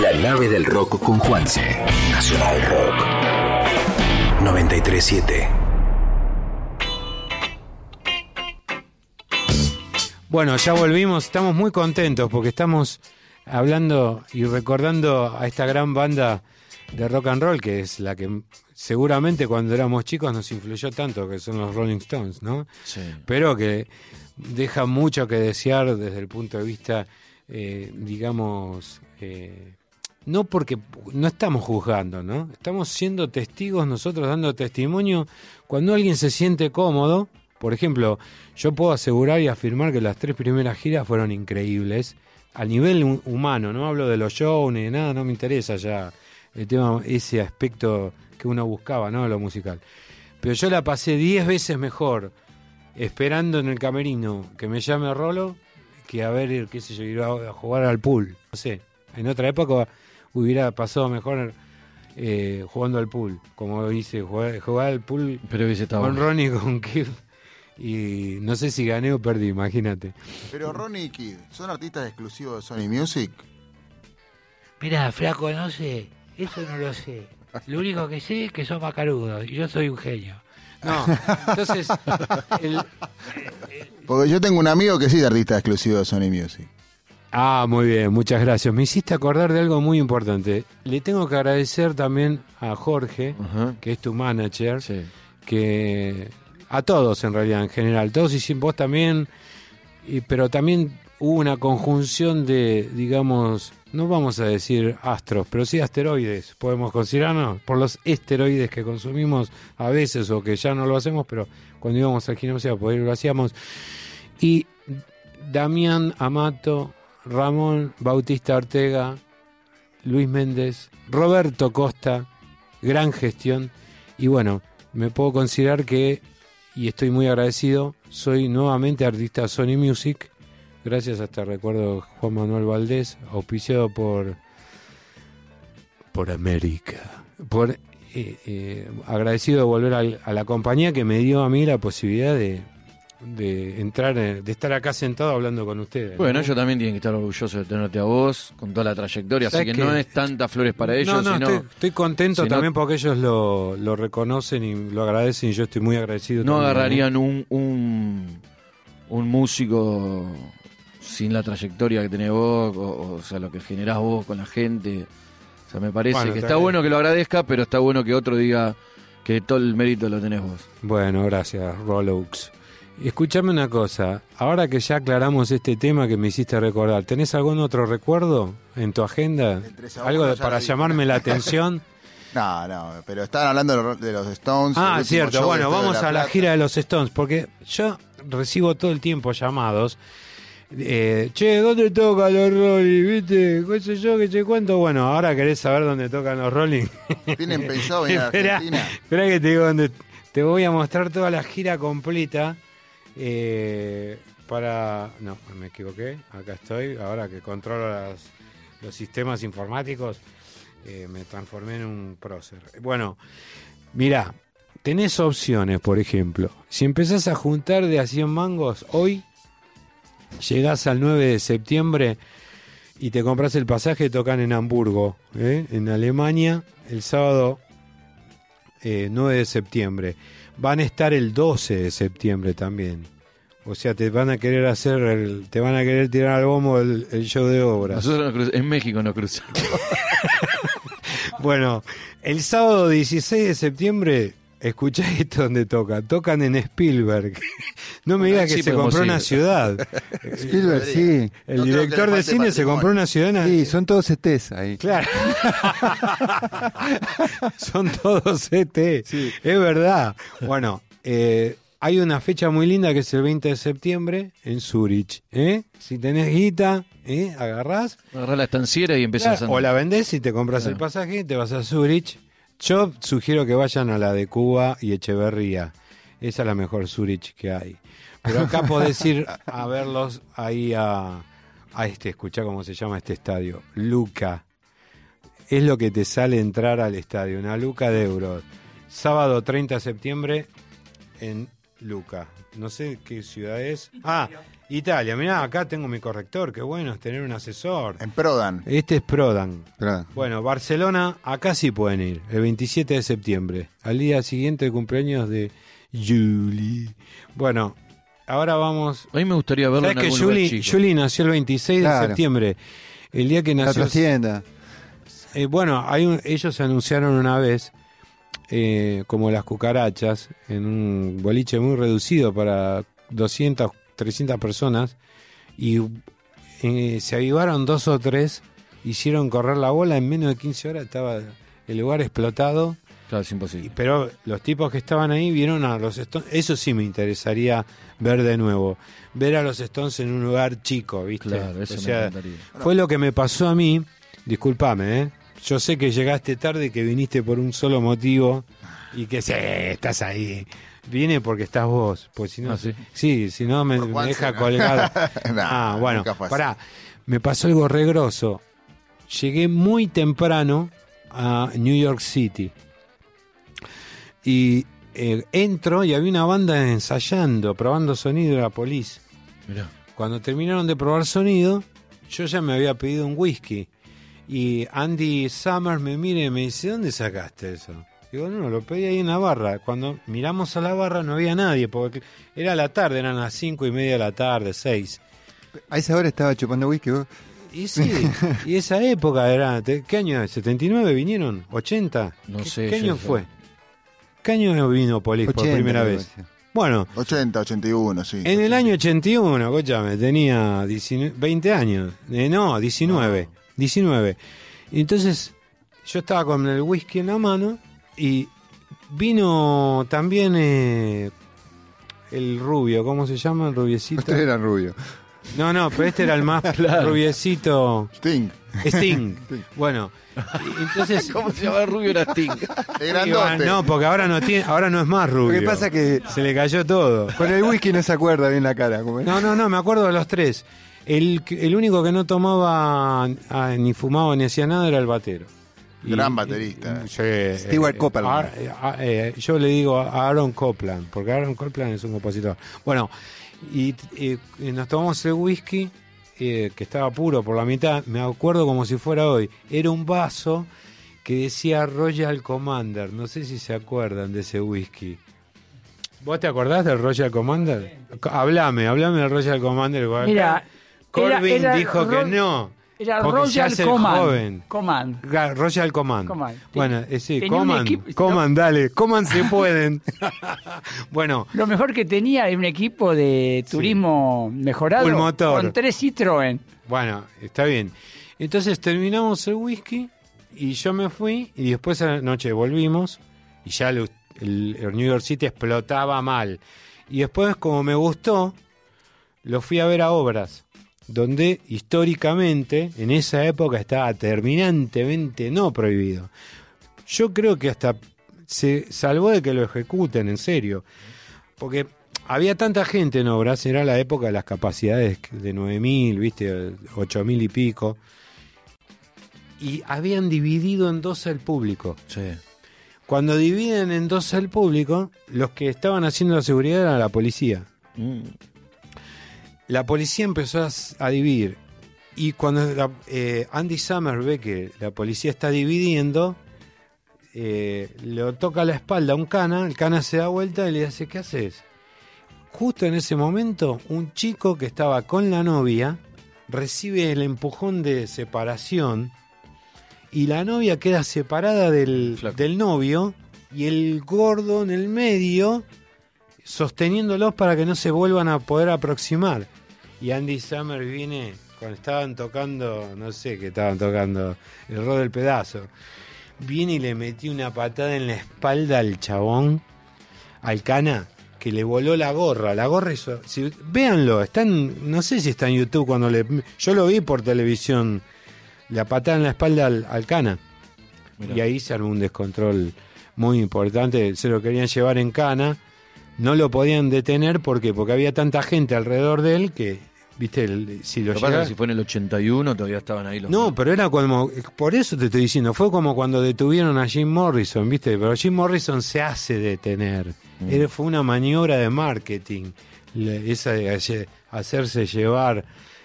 La nave del rock con Juanse. Nacional Rock. 937. Bueno, ya volvimos, estamos muy contentos porque estamos hablando y recordando a esta gran banda de rock and roll que es la que seguramente cuando éramos chicos nos influyó tanto, que son los Rolling Stones, ¿no? Sí. Pero que deja mucho que desear desde el punto de vista, eh, digamos, eh, no porque no estamos juzgando, ¿no? Estamos siendo testigos nosotros dando testimonio cuando alguien se siente cómodo. Por ejemplo, yo puedo asegurar y afirmar que las tres primeras giras fueron increíbles a nivel hu- humano, no hablo de los shows ni de nada, no me interesa ya el tema, ese aspecto que uno buscaba, ¿no? Lo musical. Pero yo la pasé diez veces mejor esperando en el camerino que me llame Rolo que a ver, qué sé yo, ir a jugar al pool. No sé, en otra época hubiera pasado mejor eh, jugando al pool, como dice, jugar, jugar al pool Pero con. Ronnie con Kid. Y no sé si gané o perdí, imagínate. Pero Ronnie y Kid, ¿son artistas exclusivos de Sony Music? Mira, flaco, no sé. Eso no lo sé. Lo único que sé es que son macarudos y yo soy un genio. No, entonces, [laughs] el- Porque yo tengo un amigo que sí es artista exclusivo de Sony Music. Ah, muy bien, muchas gracias. Me hiciste acordar de algo muy importante. Le tengo que agradecer también a Jorge, que es tu manager, Sí. que a todos en realidad, en general, todos hicimos vos también, y, pero también hubo una conjunción de, digamos, no vamos a decir astros, pero sí asteroides, podemos considerarnos, por los esteroides que consumimos a veces o que ya no lo hacemos, pero cuando íbamos al gimnasio por ahí lo hacíamos. Y Damián Amato, Ramón Bautista Ortega, Luis Méndez, Roberto Costa, gran gestión. Y bueno, me puedo considerar que, y estoy muy agradecido, soy nuevamente artista Sony Music, gracias a este recuerdo Juan Manuel Valdés, auspiciado por, por América. Por, eh, eh, agradecido de volver a, la compañía que me dio a mí la posibilidad de, de entrar, de estar acá sentado hablando con ustedes. Bueno, ¿no? ellos también tienen que estar orgullosos de tenerte a vos, con toda la trayectoria, así ¿Sabes que no es tantas flores para ellos, no, no, sino estoy, estoy contento sino- también porque ellos lo, lo reconocen y lo agradecen y yo estoy muy agradecido. no también, agarrarían un, un, un músico sin la trayectoria que tenés vos, o, o sea, lo que generás vos con la gente. O sea, me parece Bueno, que está está bien. bueno que lo agradezca, pero está bueno que otro diga que todo el mérito lo tenés vos. Bueno, gracias, Rolux. Escúchame una cosa, ahora que ya aclaramos este tema que me hiciste recordar, ¿tenés algún otro recuerdo en tu agenda? Algo de- para llamarme la [laughs] atención. No, no, pero estaban hablando de los- Stones. Ah, cierto. Bueno, Estadio vamos a la gira de los Stones, porque yo recibo todo el tiempo llamados. Eh, che, ¿dónde tocan los Rolling? ¿Viste? ¿Qué sé yo? ¿Qué sé cuánto? Bueno, ahora querés saber dónde tocan los Rolling. ¿Tienen [laughs] pensado venir a Argentina? esperá que te digo dónde. Te voy a mostrar toda la gira completa. Eh, para. No, me equivoqué. Acá estoy. Ahora que controlo los sistemas informáticos, eh, me transformé en un prócer. Bueno, mira, tenés opciones, por ejemplo. Si empezás a juntar de a 100 mangos, hoy llegás al 9 de septiembre y te compras el pasaje, tocan en Hamburgo, ¿eh? en Alemania, el sábado eh, 9 de septiembre. Van a estar el 12 de septiembre también. O sea, te van a querer hacer, el- te van a querer tirar al bombo el, el show de obras. Nosotros no en México no cruzamos. [laughs] Bueno, el sábado 16 de septiembre, escuchá [laughs] esto donde tocan. Tocan en Spielberg. [laughs] No me digas que Sí se compró ir. una ciudad. [laughs] Spielberg, sí. El No creo que director de cine se compró una ciudad. en- Sí, son todos estés ahí. Claro. Son todos ET. Es verdad. Bueno, eh, hay una fecha muy linda que es el 20 de septiembre en Zurich. ¿eh? Si tenés guita, ¿eh? agarrás. Agarrás la estanciera y empezás Claro, a o la vendés y te compras Claro. el pasaje, te vas a Zurich. Yo sugiero que vayan a la de Cuba y Echeverría. Esa es la mejor Zurich que hay. Pero acá [laughs] podés ir a verlos ahí a, a este, escuchá cómo se llama este estadio. Luca. Es lo que te sale entrar al estadio, una luca de euros. Sábado 30 de septiembre en Luca. No sé qué ciudad es. Ah, Italia. Mirá, acá tengo mi corrector. Qué bueno es tener un asesor. En Prodan. Este es Prodan. Prodan. Bueno, Barcelona, acá sí pueden ir, el 27 de septiembre, al día siguiente del cumpleaños de Julie. Bueno, ahora vamos. A mí me gustaría verlo ¿Sabes en que algún lugar Julie, chico. Julie nació el 26 de septiembre? El día que La nació. trascienda. Eh, bueno, hay un- ellos anunciaron una vez, eh, como las cucarachas, en un boliche muy reducido para 200, 300 personas, y eh, se avivaron dos o tres, hicieron correr la bola, en menos de 15 horas estaba el lugar explotado, Claro, es y- imposible. pero los tipos que estaban ahí vieron a los Stones, eso sí me interesaría ver de nuevo, ver a los Stones en un lugar chico, ¿viste? Claro, eso O me sea, encantaría. fue lo que me pasó a mí. Discúlpame, ¿eh? Yo sé que llegaste tarde y que viniste por un solo motivo y que sí, estás ahí. Vine porque estás vos. Pues si no, Ah, ¿sí? sí, si no me, deja colgado. [laughs] Ah, bueno, pará. Me pasó algo regroso. Llegué muy temprano a New York City. Y eh, entro y había una banda ensayando, probando sonido de la police. Mirá. Cuando terminaron de probar sonido, yo ya me había pedido un whisky. Y Andy Summers me mira y me dice, ¿dónde sacaste eso? Digo, no, lo pedí ahí en la barra. Cuando miramos a la barra no había nadie, porque era la tarde, eran las cinco y media de la tarde, seis. A esa hora estaba chupando whisky vos. Y sí, [laughs] y esa época era, ¿qué año es? ¿79 vinieron? ¿80? No ¿Qué, sé, ¿Qué año no sé. fue? ¿Qué año vino Polis por 80, primera me vez? Bueno, 80, 81, sí. En el año 81, escúchame, tenía 19 20 años. Eh, no, 19. 19. Y entonces yo estaba con el whisky en la mano y vino también eh, el rubio, ¿cómo se llama el rubiecito? Ustedes eran rubios. No, no, pero este era el más [laughs] rubiecito. Sting. Sting. [laughs] Bueno, entonces... [laughs] ¿Cómo se llama el rubio era Sting? El Iba- grandote. No, porque ahora no tiene, ahora no es más rubio. Lo que pasa que se le cayó todo. con el whisky no se acuerda bien la cara. ¿cómo es? No, no, no, me acuerdo de los tres. El, el único que no tomaba ah, ni fumaba ni hacía nada era el batero. Gran baterista. y- sí, Stewart eh, Copeland. Ar- eh, ah, eh, yo le digo a Aaron Copland, porque Aaron Copland es un compositor. Bueno, y, y nos tomamos el whisky, eh, que estaba puro por la mitad, me acuerdo como si fuera hoy. Era un vaso que decía Royal Commander. No sé si se acuerdan de ese whisky. ¿Vos te acordás del Royal Commander? Co- Hablame, hablame del Royal Commander. Mira, Corbin era- era dijo que no. Era porque Royal Command. joven. Command. Ga- Royal Command. Command. Bueno, eh, sí, Tenía un Command. equipo- Command, dale. Command se pueden. [laughs] bueno, Lo mejor que tenía era un equipo de turismo mejorado Un motor. con tres Citroën. bueno, está bien. Entonces terminamos el whisky y yo me fui y después a la noche volvimos y ya el New York City explotaba mal. Y después, como me gustó, lo fui a ver a obras, donde históricamente, en esa época, estaba terminantemente no prohibido. Yo creo que hasta se salvó de que lo ejecuten, en serio. Porque había tanta gente en obras, era la época de las capacidades de 9.000, viste, 8.000 y pico. Y habían dividido en dos al público. Sí. Cuando dividen en dos al público, los que estaban haciendo la seguridad era la policía. Mm. La policía empezó a, dividir. Y cuando la- eh, Andy Summer ve que la policía está dividiendo, eh, le toca la espalda a un cana, el cana se da vuelta y le dice, ¿qué haces? Justo en ese momento, un chico que estaba con la novia recibe el empujón de separación y la novia queda separada del, del novio y el gordo en el medio sosteniéndolos para que no se vuelvan a poder aproximar. Y Andy Summer viene, cuando estaban tocando, no sé qué estaban tocando, el rol del pedazo, viene y le metió una patada en la espalda al chabón, al cana, que le voló la gorra. La gorra hizo. Si, véanlo, están, no sé si está en YouTube cuando le. Yo lo vi por televisión, la patada en la espalda al, al cana. Mirá. Y ahí se armó un descontrol muy importante. Se lo querían llevar en cana. No lo podían detener porque porque había tanta gente alrededor de él que, viste, el- si lo Lo pasa si fue en el 81 todavía estaban ahí los... no, pero era como, por eso te estoy diciendo, fue como cuando detuvieron a Jim Morrison, ¿viste? Pero Jim Morrison se hace detener. Mm. Fue una maniobra de marketing, le- esa de hace- hacerse llevar,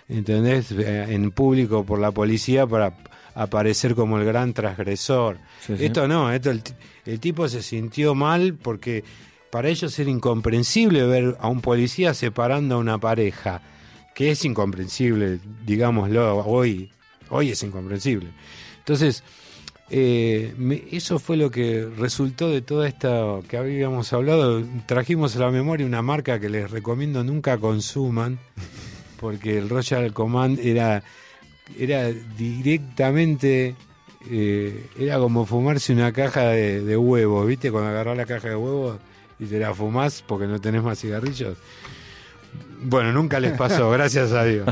¿entendés? Eh, En público por la policía para aparecer como el gran transgresor. Sí, sí. Esto no, esto el, el tipo se sintió mal porque para ellos era incomprensible ver a un policía separando a una pareja, que es incomprensible, digámoslo, hoy, hoy es incomprensible. Entonces, eh, me- eso fue lo que resultó de toda esta que habíamos hablado. Trajimos a la memoria una marca que les recomiendo nunca consuman, porque el Royal Command era, era directamente, eh, era como fumarse una caja de, huevos, ¿viste? Cuando agarrás la caja de huevos y te la fumás porque no tenés más cigarrillos. Bueno, nunca les pasó, [laughs] gracias a Dios.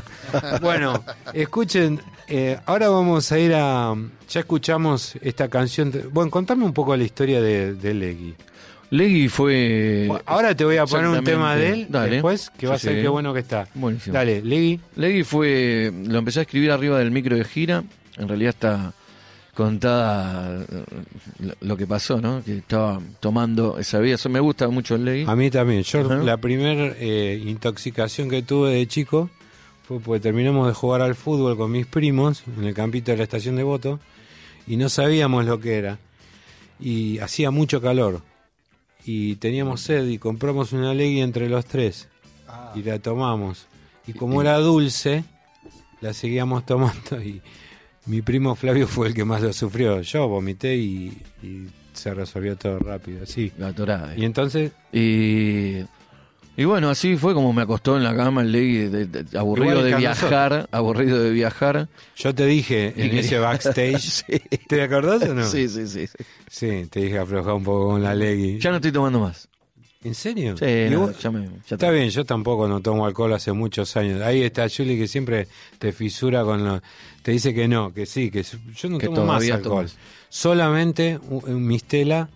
Bueno, escuchen, eh, ahora vamos a ir a... Ya escuchamos esta canción. bueno, contame un poco la historia de, de Leggy. Leggy fue... Bueno, ahora te voy a poner un tema de él Dale. después, que va a Sí, ser sí. qué bueno que está. Buenísimo. Dale, Leggy. Leggy fue. Lo empecé a escribir arriba del micro de gira. En realidad está contada eh, lo- que pasó, ¿no? Que estaba tomando esa vida. Eso me gusta mucho el Leggy. A mí también. Yo Ajá. la primera intoxicación que tuve de chico fue porque terminamos de jugar al fútbol con mis primos en el campito de la estación de voto y no sabíamos lo que era. Y hacía mucho calor. Y teníamos sed y compramos una legui entre los tres. Y la tomamos. Y como era dulce, la seguíamos tomando y mi primo Flavio fue el que más lo sufrió. Yo vomité y, y se resolvió todo rápido, sí. La torada. Y entonces Y, y bueno, así fue como me acostó en la cama el Leggy, de- de- aburrido de viajar, nosotros. aburrido de viajar. Yo te dije en ese [laughs] backstage, Sí. ¿te acordás o no? Sí, sí, sí, sí. Sí, te dije aflojar un poco con la legui. Ya no estoy tomando más. ¿En serio? Sí, Y no, vos- ya me- ya está bien, yo tampoco no tomo alcohol hace muchos años. Ahí está Julie que siempre te fisura con lo... Te dice que no, que sí, que yo no Que tomo más alcohol. tomas. Solamente un, mistela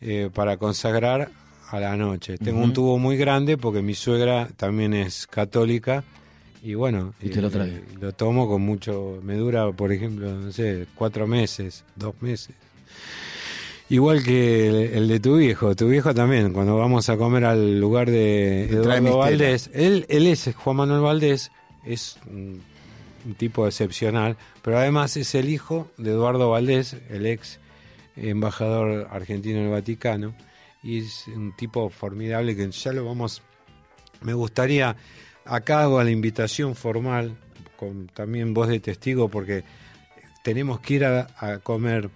eh, para consagrar a la noche. Tengo un tubo muy grande porque mi suegra también es católica y bueno, Y te lo eh, trae. lo tomo con mucho, me dura por ejemplo, no sé, cuatro meses, dos meses. Igual que el, el de tu viejo, tu viejo también, cuando vamos a comer al lugar de Eduardo. Valdés, él, él es Juan Manuel Valdés, es un, un tipo excepcional, pero además es el hijo de Eduardo Valdés, el ex embajador argentino en el Vaticano, y es un tipo formidable que ya lo vamos, me gustaría, acá hago la invitación formal, con también voz de testigo, porque tenemos que ir a, a comer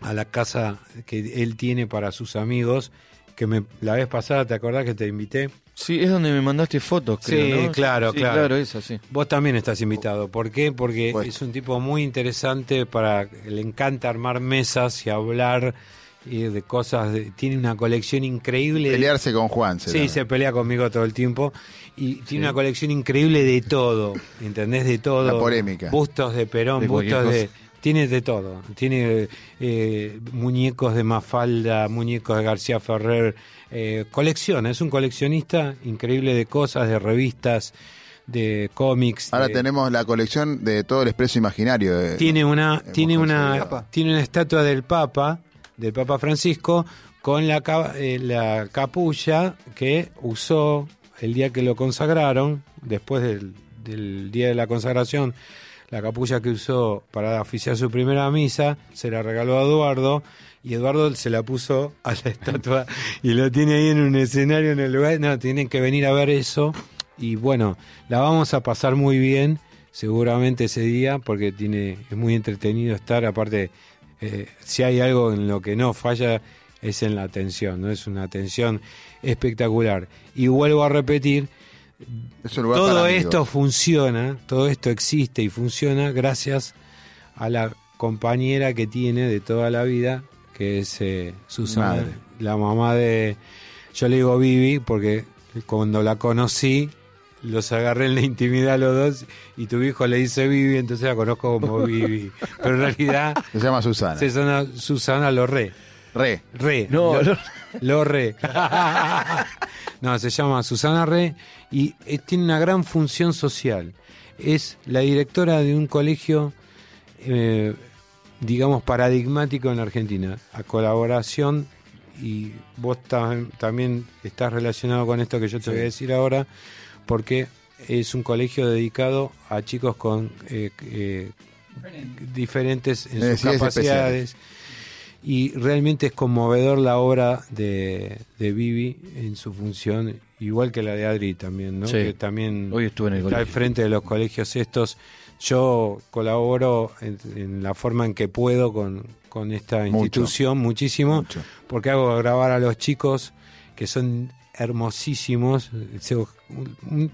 a la casa que él tiene para sus amigos, que me, la vez pasada, ¿te acordás que te invité? Sí, es donde me mandaste fotos, creo, Sí, ¿no? claro, Sí, claro. claro, esa, sí. Vos también estás invitado. ¿Por qué? Porque Bueno. es un tipo muy interesante para... Le encanta armar mesas y hablar y de cosas. de- tiene una colección increíble. Pelearse con Juan. Sí, se pelea conmigo todo el tiempo. Y tiene una colección increíble de todo. ¿Entendés? De todo. La polémica. Bustos de Perón, De bustos de. cosa. Tiene de todo. Tiene eh, muñecos de Mafalda, muñecos de García Ferrer. Eh, colecciona. Es un coleccionista increíble de cosas, de revistas, de cómics. Ahora de- tenemos la colección de todo el expreso imaginario. de- tiene una tiene una tiene una estatua del Papa del Papa Francisco con la, eh, la capulla que usó el día que lo consagraron, después del, del día de la consagración, la capulla que usó para oficiar su primera misa, se la regaló a Eduardo y Eduardo se la puso a la estatua [laughs] y lo tiene ahí en un escenario en el lugar. No, tienen que venir a ver eso. Y bueno, la vamos a pasar muy bien seguramente ese día porque tiene es muy entretenido estar. Aparte eh, si hay algo en lo que no falla es en la atención no es una atención espectacular. Y vuelvo a repetir Es un lugar todo esto funciona todo esto existe y funciona gracias a la compañera que tiene de toda la vida que es eh, Susana Madre. la mamá de yo le digo Vivi porque cuando la conocí los agarré en la intimidad a los dos y tu hijo le dice Vivi, entonces la conozco como [laughs] Vivi. Pero en realidad Se llama Susana. se llama Susana Lorre. Re. Re. No, Lo- no. Lorre. [laughs] no, se llama Susana Re y eh, tiene una gran función social. Es la directora de un colegio, eh, digamos, paradigmático en Argentina. A colaboración, y vos tam- también estás relacionado con esto que yo te voy a decir ahora, porque es un colegio dedicado a chicos con eh, eh, diferentes en sus Necesidades capacidades y realmente es conmovedor la obra de, de Vivi en su función, igual que la de Adri también, ¿no? Sí. Que también Hoy estuve en el está al colegio. frente de los colegios estos. Yo colaboro en, en la forma en que puedo con, con esta Mucho. institución muchísimo, Mucho. porque hago grabar a los chicos que son hermosísimos.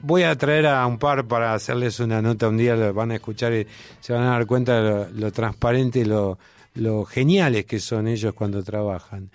Voy a traer a un par para hacerles una nota un día, lo van a escuchar y se van a dar cuenta de lo, lo transparente y lo, lo geniales que son ellos cuando trabajan.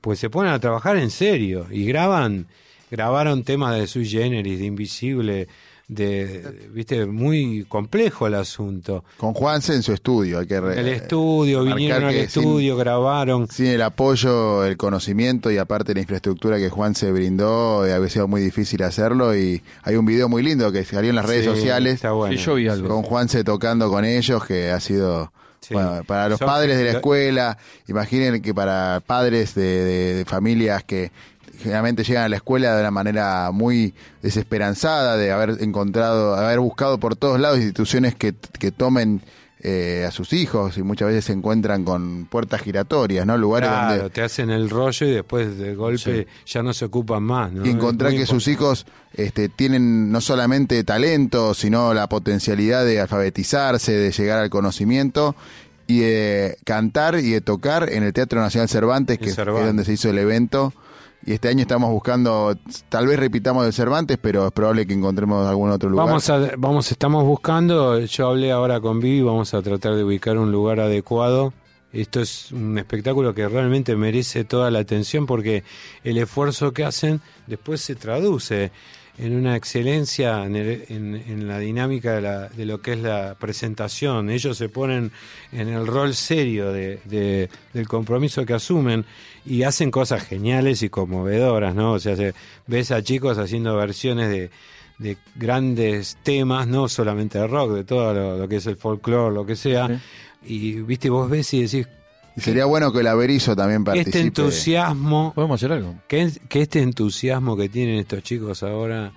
Pues se ponen a trabajar en serio y graban, grabaron temas de sui generis, de invisible, de, viste, muy complejo el asunto. Con Juanse en su estudio. Hay que re- El estudio, vinieron al sin- estudio, grabaron. Sin el apoyo, el conocimiento y aparte la infraestructura que Juan se brindó, eh, había sido muy difícil hacerlo y hay un video muy lindo que salió en las redes Sí, sociales está bueno. Sí, yo vi algo. con Juanse tocando con ellos que ha sido Sí. bueno, para los padres de la escuela, imaginen que para padres de, de- de familias que generalmente llegan a la escuela de una manera muy desesperanzada, de haber encontrado, haber buscado por todos lados instituciones que, que tomen eh, a sus hijos y muchas veces se encuentran con puertas giratorias, ¿no? Lugares Claro, donde te hacen el rollo y después de golpe ya no se ocupan más. ¿no? y encontrar que sus hijos este, tienen no solamente talento, sino la potencialidad de alfabetizarse, de llegar al conocimiento y de cantar y de tocar en el Teatro Nacional Cervantes, que es donde se hizo el evento. Y este año estamos buscando, tal vez repitamos el Cervantes, pero es probable que encontremos algún otro lugar. Vamos a, vamos, estamos buscando, yo hablé ahora con Vivi, vamos a tratar de ubicar un lugar adecuado. Esto es un espectáculo que realmente merece toda la atención porque el esfuerzo que hacen después se traduce en una excelencia en, el- en- en la dinámica de, la- de lo que es la presentación. Ellos se ponen en el rol serio de, de- del compromiso que asumen y hacen cosas geniales y conmovedoras, ¿no? O sea, se- ves a chicos haciendo versiones de, de grandes temas, no solamente de rock, de todo lo, lo que es el folclore, lo que sea. Y, viste, vos ves y decís, Y sería bueno que el Averizo también participe. este entusiasmo, ¿Podemos hacer algo? que, que este entusiasmo que tienen estos chicos ahora,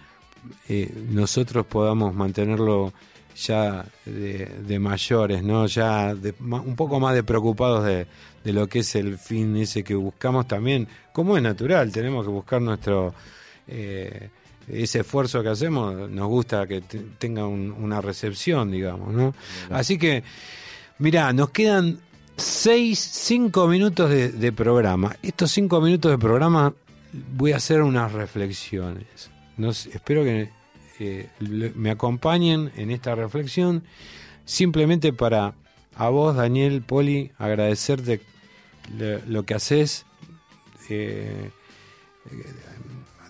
eh, nosotros podamos mantenerlo ya de, de mayores, ¿no? Ya de- ma- un poco más de preocupados de, de lo que es el fin ese que buscamos también, como es natural, tenemos que buscar nuestro... eh, ese esfuerzo que hacemos nos gusta que te- tenga un- una recepción, digamos, ¿no? Así que, mirá, nos quedan seis, cinco minutos de, programa. Estos cinco minutos de programa voy a hacer unas reflexiones. No sé, espero que eh, me acompañen en esta reflexión, simplemente para a vos, Daniel, Poli, agradecerte lo que haces, eh,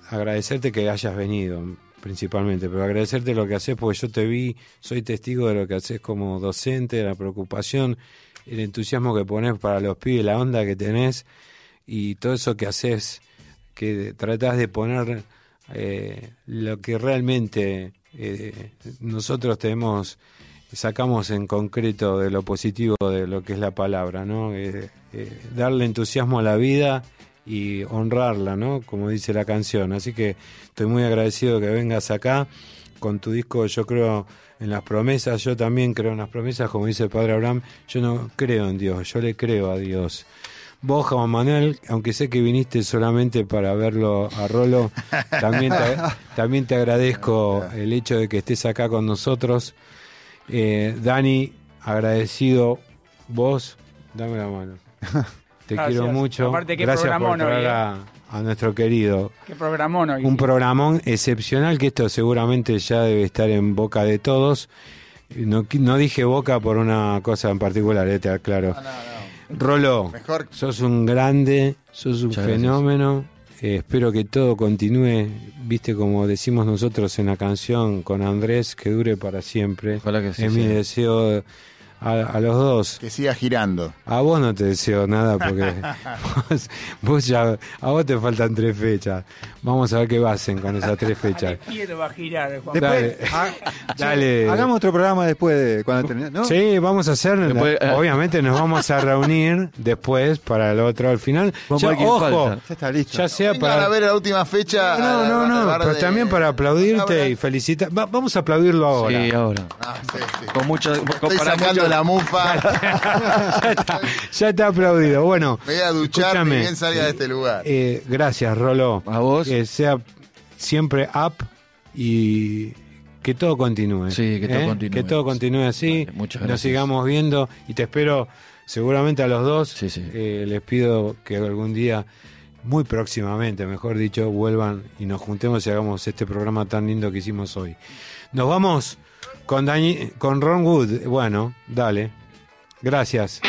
agradecerte que hayas venido principalmente, pero agradecerte lo que haces porque yo te vi, soy testigo de lo que haces como docente, de la preocupación, el entusiasmo que pones para los pibes, la onda que tenés y todo eso que haces, que tratás de poner eh, lo que realmente eh, nosotros tenemos, sacamos en concreto de lo positivo de lo que es la palabra, ¿no? Eh, darle entusiasmo a la vida y honrarla, ¿no? Como dice la canción. Así que estoy muy agradecido que vengas acá con tu disco, yo creo en las promesas, yo también creo en las promesas, como dice el padre Abraham, yo no creo en Dios, yo le creo a Dios. Vos, Juan Manuel, aunque sé que viniste solamente para verlo a Rolo, también te, [laughs] también te agradezco el hecho de que estés acá con nosotros. Eh, Dani, agradecido vos, dame la mano. [laughs] Te Gracias. quiero mucho. Aparte, qué Gracias por hoy, traer eh. a, a nuestro querido. Qué programón hoy. Un programón excepcional que esto seguramente ya debe estar en boca de todos. No, no dije boca por una cosa en particular, eh, te aclaro. Rolo, Mejor. sos un grande, sos un Muchas fenómeno. Eh, espero que todo continúe, viste como decimos nosotros en la canción con Andrés, que dure para siempre. Ojalá que sí es mi deseo a, a los dos. Que siga girando. A vos no te deseo nada porque [laughs] vos, vos ya, a vos te faltan tres fechas. Vamos a ver qué hacen con esas tres [laughs] fechas. Quiero va a girar, Juan. Dale, [laughs] Ah, dale. Hagamos otro programa después de cuando termine. ¿no? Sí, vamos a hacer. Después, eh. obviamente nos vamos a reunir después para el otro al final. Ya, ojo, falta. Ya está listo. ya sea para. a ver la última fecha. No, no, no, pero de- también para aplaudirte y felicitar. Va- vamos a aplaudirlo ahora. Sí, ahora. Ah, sí, sí. Con mucho, con- Estoy para sacando la mufa. [laughs] ya, está, ya está aplaudido. Bueno, Me voy a duchar y escúchame. bien salga de este lugar. Eh, gracias, Rolo. A vos. Que sea siempre up y que todo continúe. Sí, que todo ¿eh? continúe. Que todo continúe así. Vale, muchas Nos gracias. sigamos viendo y te espero seguramente a los dos. Sí, sí. Eh, les pido que algún día, muy próximamente, mejor dicho, vuelvan y nos juntemos y hagamos este programa tan lindo que hicimos hoy. Nos vamos con, con Ron Wood. Bueno, dale. Gracias.